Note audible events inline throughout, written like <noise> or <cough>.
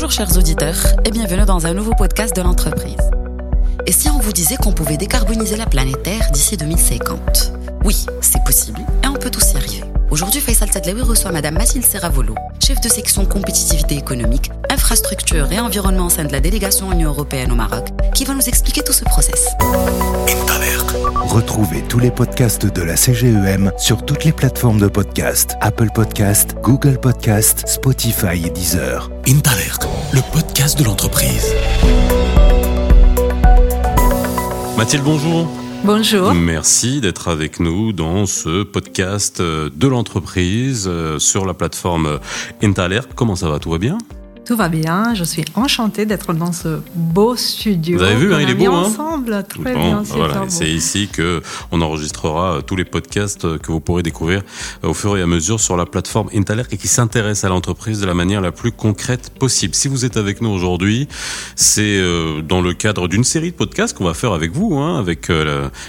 Bonjour chers auditeurs et bienvenue dans un nouveau podcast de l'entreprise. Et si on vous disait qu'on pouvait décarboniser la planète Terre d'ici 2050 Oui, c'est possible et on peut tous y arriver. Aujourd'hui, Faisal Tadlaoui reçoit Madame Mathilde Serravolo, chef de section compétitivité économique, infrastructure et environnement au sein de la délégation Union européenne au Maroc, qui va nous expliquer tout ce process. Retrouvez tous les podcasts de la CGEM sur toutes les plateformes de podcast Apple Podcast, Google Podcast, Spotify et Deezer. Intalert, le podcast de l'entreprise. Mathilde, bonjour. Bonjour. Merci d'être avec nous dans ce podcast de l'entreprise euh, sur la plateforme Intalert. Comment ça va? Tout va bien? Tout va bien, je suis enchantée d'être dans ce beau studio. Vous avez vu, hein, il est beau. Hein ensemble, très bien. C'est ici que on enregistrera euh, tous les podcasts euh, que vous pourrez découvrir euh, au fur et à mesure sur la plateforme Intaler et qui s'intéresse à l'entreprise de la manière la plus concrète possible. Si vous êtes avec nous aujourd'hui, c'est dans le cadre d'une série de podcasts qu'on va faire avec vous, hein, avec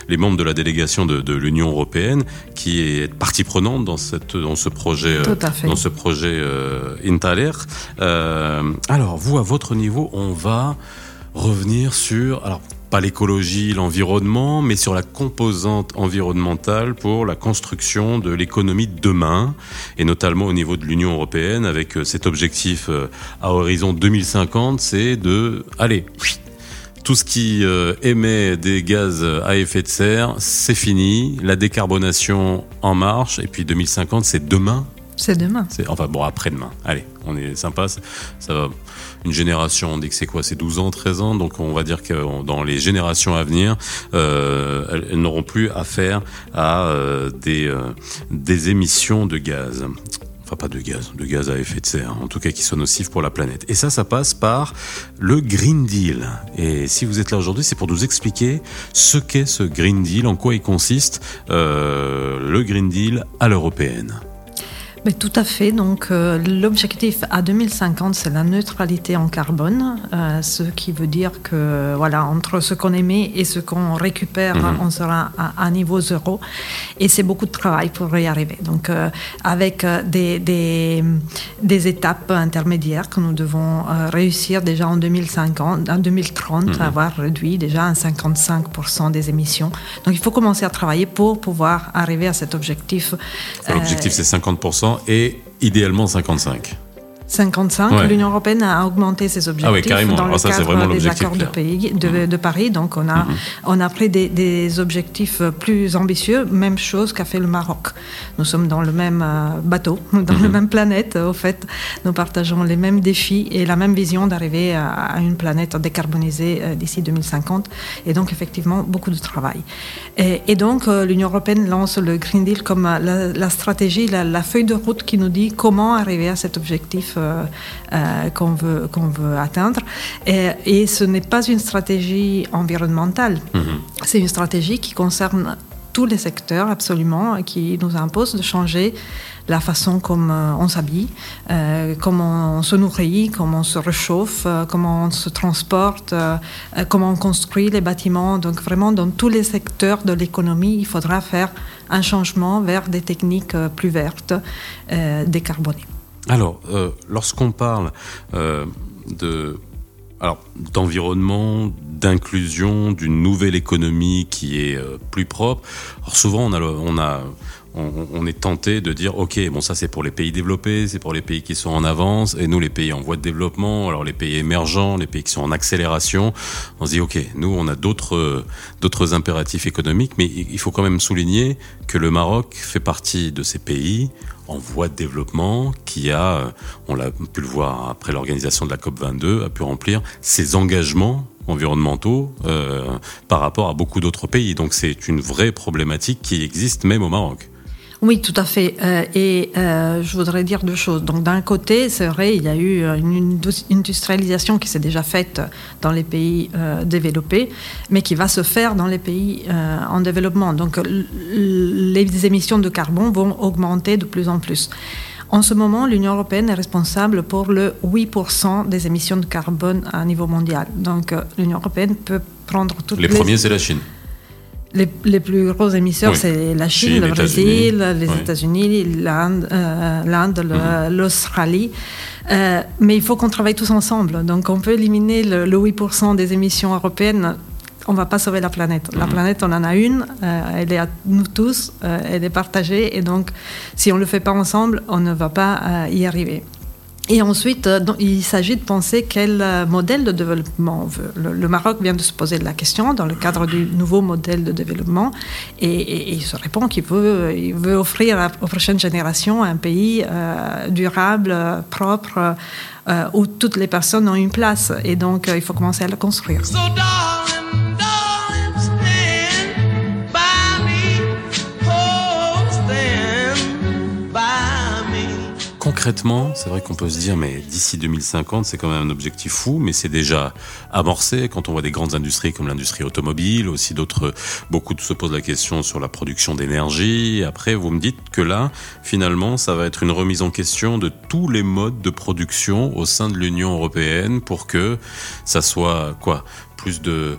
les membres de la délégation de, de l'Union européenne, qui est partie prenante dans cette dans ce projet, dans ce projet Intaler. Euh, alors, vous, à votre niveau, on va revenir sur, alors, pas l'écologie, l'environnement, mais sur la composante environnementale pour la construction de l'économie de demain, et notamment au niveau de l'Union européenne, avec euh, cet objectif euh, à horizon 2050, c'est de, allez, tout ce qui émet des gaz à effet de serre, c'est fini, la décarbonation en marche, et puis 2050, c'est demain, c'est demain. Enfin bon, après-demain. Allez, on est sympa. Ça va. Une génération, on dit que c'est quoi? C'est 12 ans, 13 ans? Donc on va dire que dans les générations à venir, euh, elles, n'auront plus affaire à euh, des, euh, des émissions de gaz enfin pas de gaz, de gaz à effet de serre, en tout cas qui sont nocifs pour la planète. Et ça, ça passe par le Green Deal. Et si vous êtes là aujourd'hui, c'est pour nous expliquer ce qu'est ce Green Deal, en quoi il consiste, le Green Deal à l'européenne. Mais tout à fait. Donc, euh, l'objectif à 2050, c'est la neutralité en carbone, euh, ce qui veut dire que, voilà, entre ce qu'on émet et ce qu'on récupère, mhm. on sera à, niveau zéro. Et c'est beaucoup de travail pour y arriver. Donc, euh, avec des, des, des, étapes intermédiaires que nous devons réussir déjà en 2050, en 2030, mhm. avoir réduit déjà à 55% des émissions. Donc, il faut commencer à travailler pour pouvoir arriver à cet objectif. L'objectif, c'est 50% et idéalement 55. 55. L'Union européenne a augmenté ses ah objectifs dans le cadre des accords de, pays, de, de, Paris. Donc on a, mhm. on a pris des, des, objectifs plus ambitieux, même chose qu'a fait le Maroc. Nous sommes dans le même euh, bateau, <laughs> dans la mhm. même planète. Au fait, nous partageons les mêmes défis et la même vision d'arriver à, une planète décarbonisée euh, d'ici 2050. Et donc effectivement beaucoup de travail. Et, et donc euh, l'Union européenne lance le Green Deal comme la, stratégie, la, la feuille de route qui nous dit comment arriver à cet objectif qu'on veut, qu'on veut atteindre. Et, ce n'est pas une stratégie environnementale, mhm. c'est une stratégie qui concerne tous les secteurs absolument, qui nous impose de changer la façon comme euh, on s'habille, comment on se nourrit, comment on se réchauffe, comment on se transporte, comment on construit les bâtiments. Donc vraiment, dans tous les secteurs de l'économie, il faudra faire un changement vers des techniques plus vertes, décarbonées. Alors, euh, lorsqu'on parle euh, de alors d'environnement, d'inclusion, d'une nouvelle économie qui est euh, plus propre. Alors souvent on a, on a on, est tenté de dire ok bon ça c'est pour les pays développés c'est pour les pays qui sont en avance et nous les pays en voie de développement alors les pays émergents les pays qui sont en accélération on se dit ok nous on a d'autres d'autres impératifs économiques mais il faut quand même souligner que le Maroc fait partie de ces pays en voie de développement qui a, on l'a pu le voir après l'organisation de la COP 22, a pu remplir ses engagements environnementaux euh, par rapport à beaucoup d'autres pays. Donc c'est une vraie problématique qui existe même au Maroc. Oui, tout à fait. Euh, et euh, je voudrais dire deux choses. Donc, d'un côté, c'est vrai, il y a eu une industrialisation qui s'est déjà faite dans les pays euh, développés, mais qui va se faire dans les pays en développement. Donc, les émissions de carbone vont augmenter de plus en plus. En ce moment, l'Union européenne est responsable pour le 8% des émissions de carbone à niveau mondial. Donc, l'Union européenne peut prendre toutes les... Les premiers, c'est la Chine. Les, plus gros émisseurs, c'est la Chine, le Brésil, les États-Unis, l'Inde, mhm. l'Australie. mais il faut qu'on travaille tous ensemble. Donc on peut éliminer le, 8% des émissions européennes on ne va pas sauver la planète. La mhm. planète, on en a une, elle est à nous tous, elle est partagée, et donc si on ne le fait pas ensemble, on ne va pas y arriver. Et ensuite, euh, il s'agit de penser quel euh, modèle de développement on veut. Le, Maroc vient de se poser la question dans le cadre du nouveau modèle de développement et, il se répond qu'il veut, il veut offrir aux prochaines générations un pays euh, durable, propre, où toutes les personnes ont une place. Et donc, il faut commencer à le construire. Concrètement, c'est vrai qu'on peut se dire, mais d'ici 2050, c'est quand même un objectif fou, mais c'est déjà amorcé quand on voit des grandes industries comme l'industrie automobile, aussi d'autres, beaucoup se posent la question sur la production d'énergie. Après, vous me dites que là, finalement, ça va être une remise en question de tous les modes de production au sein de l'Union européenne pour que ça soit quoi Plus de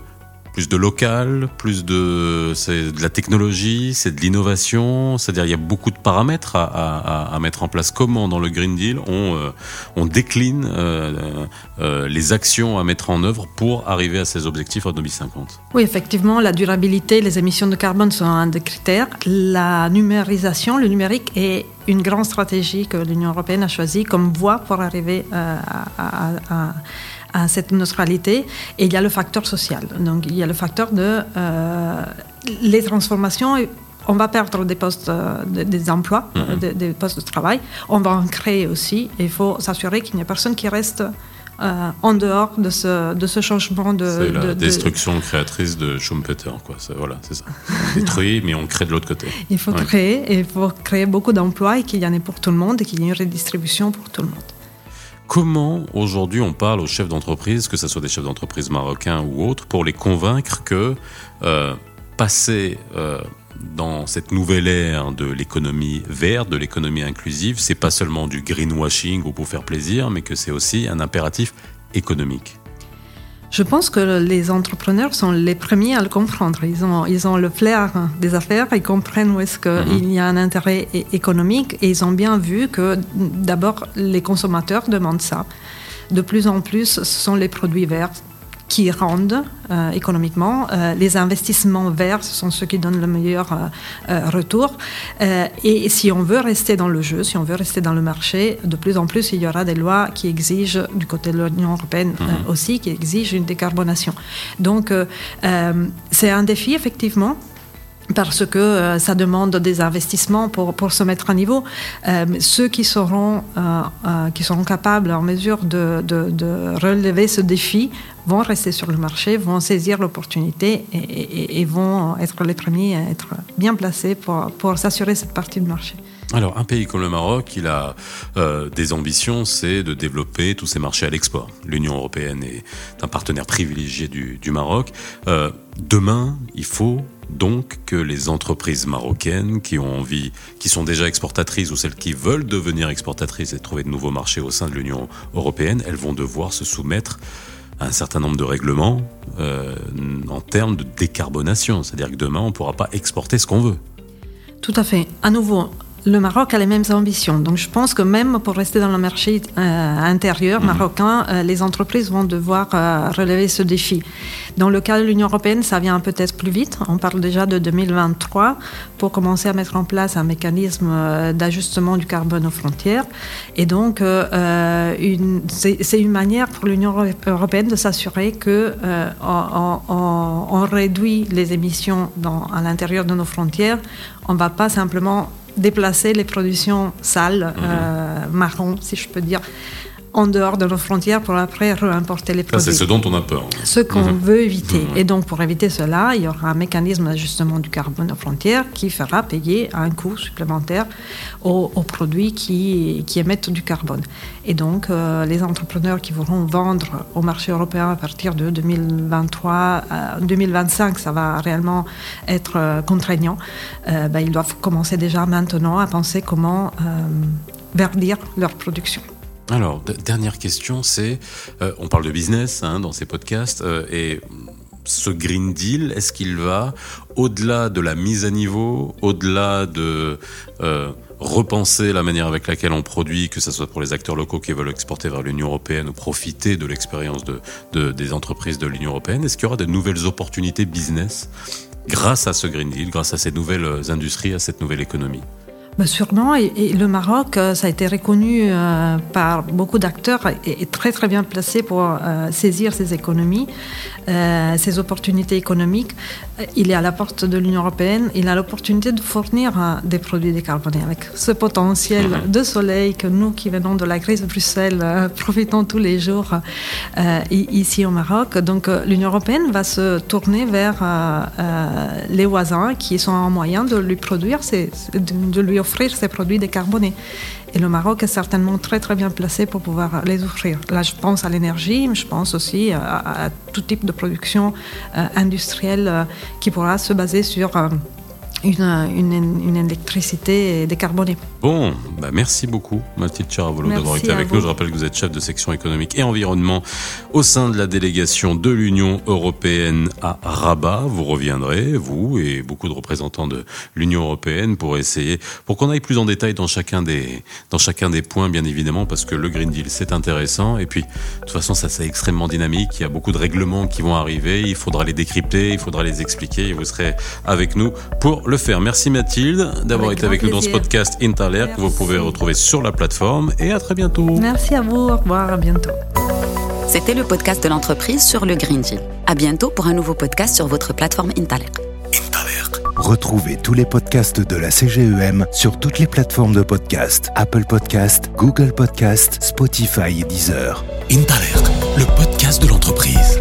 plus de local, plus de c'est de la technologie, c'est de l'innovation. C'est-à-dire il y a beaucoup de paramètres à, mettre en place. Comment dans le Green Deal on euh, décline euh, euh, les actions à mettre en œuvre pour arriver à ces objectifs en 2050 Oui, effectivement, la durabilité, les émissions de carbone sont un des critères. La numérisation, le numérique est une grande stratégie que l'Union européenne a choisie comme voie pour arriver à, à à cette neutralité. Et il y a le facteur social. Donc il y a le facteur de euh, les transformations. On va perdre des postes, euh, des emplois, mhm. des, postes de travail. On va en créer aussi. Et il faut s'assurer qu'il n'y a personne qui reste euh, en dehors de ce, de ce changement de. C'est la destruction créatrice de Schumpeter, quoi. Voilà, c'est ça. On <laughs> détruit, mais on crée de l'autre côté. Il faut créer, et il faut créer beaucoup d'emplois et qu'il y en ait pour tout le monde et qu'il y ait une redistribution pour tout le monde. Comment aujourd'hui on parle aux chefs d'entreprise, que ce soit des chefs d'entreprise marocains ou autres, pour les convaincre que euh, passer euh, dans cette nouvelle ère de l'économie verte, de l'économie inclusive, c'est pas seulement du greenwashing ou pour faire plaisir, mais que c'est aussi un impératif économique? Je pense que les entrepreneurs sont les premiers à le comprendre. Ils ont, ils ont le flair des affaires, ils comprennent où est-ce qu'il mhm. y a un intérêt économique et ils ont bien vu que d'abord les consommateurs demandent ça. De plus en plus, ce sont les produits verts qui rendent euh, économiquement. Euh, les investissements verts sont ceux qui donnent le meilleur euh, retour. et si on veut rester dans le jeu, si on veut rester dans le marché, de plus en plus, il y aura des lois qui exigent, du côté de l'Union européenne mhm. aussi, qui exigent une décarbonation. Donc, c'est un défi, effectivement parce que euh, ça demande des investissements pour, pour se mettre à niveau. Euh, ceux qui seront, euh, qui seront capables, en mesure de, relever ce défi, vont rester sur le marché, vont saisir l'opportunité et, vont être les premiers à être bien placés pour, pour s'assurer cette partie du marché. Alors, un pays comme le Maroc, il a des ambitions, c'est de développer tous ses marchés à l'export. L'Union européenne est un partenaire privilégié du Maroc. demain, il faut donc que les entreprises marocaines qui ont envie, qui sont déjà exportatrices ou celles qui veulent devenir exportatrices et trouver de nouveaux marchés au sein de l'Union européenne, elles vont devoir se soumettre à un certain nombre de règlements euh, en termes de décarbonation. C'est-à-dire que demain, on ne pourra pas exporter ce qu'on veut. Tout à fait. À nouveau, le Maroc a les mêmes ambitions. Donc je pense que même pour rester dans le marché euh, intérieur mhm. marocain, euh, les entreprises vont devoir euh, relever ce défi. Dans le cas de l'Union européenne, ça vient peut-être plus vite. On parle déjà de 2023 pour commencer à mettre en place un mécanisme d'ajustement du carbone aux frontières. Et donc c'est une manière pour l'Union européenne de s'assurer que on, réduit les émissions dans, à l'intérieur de nos frontières. On ne va pas simplement déplacer les productions sales, euh, marron, si je peux dire, en dehors de nos frontières pour après réimporter les produits. C'est ce dont on a peur. Ce qu'on mhm. veut éviter. Mhm. Et donc, pour éviter cela, il y aura un mécanisme d'ajustement du carbone aux frontières qui fera payer un coût supplémentaire aux, produits qui, qui, émettent du carbone. Et donc, euh, les entrepreneurs qui voudront vendre au marché européen à partir de 2023, 2025, euh, ça va réellement être euh, contraignant. Ben, ils doivent commencer déjà maintenant à penser comment verdir leur production. Alors, dernière question, c'est, euh, on parle de business hein, dans ces podcasts, euh, et ce Green Deal, est-ce qu'il va au-delà de la mise à niveau, au-delà de euh, repenser la manière avec laquelle on produit, que ce soit pour les acteurs locaux qui veulent exporter vers l'Union européenne ou profiter de l'expérience de, des entreprises de l'Union européenne Est-ce qu'il y aura de nouvelles opportunités business grâce à ce Green Deal, grâce à ces nouvelles industries, à cette nouvelle économie? Bah, sûrement, et, le Maroc, euh, ça a été reconnu euh, par beaucoup d'acteurs et très très bien placé pour euh, saisir ces économies, ces opportunités économiques. Il est à la porte de l'Union européenne, il a l'opportunité de fournir des produits décarbonés avec ce potentiel mhm. de soleil que nous qui venons de la crise de Bruxelles <laughs> profitons tous les jours ici au Maroc. Donc l'Union européenne va se tourner vers les voisins qui sont en moyen de lui produire, de lui offrir ces produits décarbonés. Et le Maroc est certainement très très bien placé pour pouvoir les offrir. Là, je pense à l'énergie, mais je pense aussi à, tout type de production euh, industrielle euh, qui pourra se baser sur une, une, électricité décarbonée. Bon, bah merci beaucoup Mathilde Charavolo d'avoir été avec nous. Je rappelle que vous êtes chef de section économique et environnement au sein de la délégation de l'Union européenne à Rabat. Vous reviendrez, vous et beaucoup de représentants de l'Union européenne pour essayer, pour qu'on aille plus en détail dans chacun des, dans chacun des points, bien évidemment, parce que le Green Deal c'est intéressant et puis de toute façon ça c'est extrêmement dynamique. Il y a beaucoup de règlements qui vont arriver. Il faudra les décrypter, il faudra les expliquer et vous serez avec nous pour le faire. Merci Mathilde d'avoir été avec nous dans ce podcast Interlair que vous pouvez retrouver sur la plateforme et à très bientôt. Merci à vous, au revoir, à bientôt. C'était le podcast de l'entreprise sur le Green Deal. À bientôt pour un nouveau podcast sur votre plateforme Interlair. Retrouvez tous les podcasts de la CGEM sur toutes les plateformes de podcast Apple Podcast, Google Podcast, Spotify et Deezer. Interlair, le podcast de l'entreprise.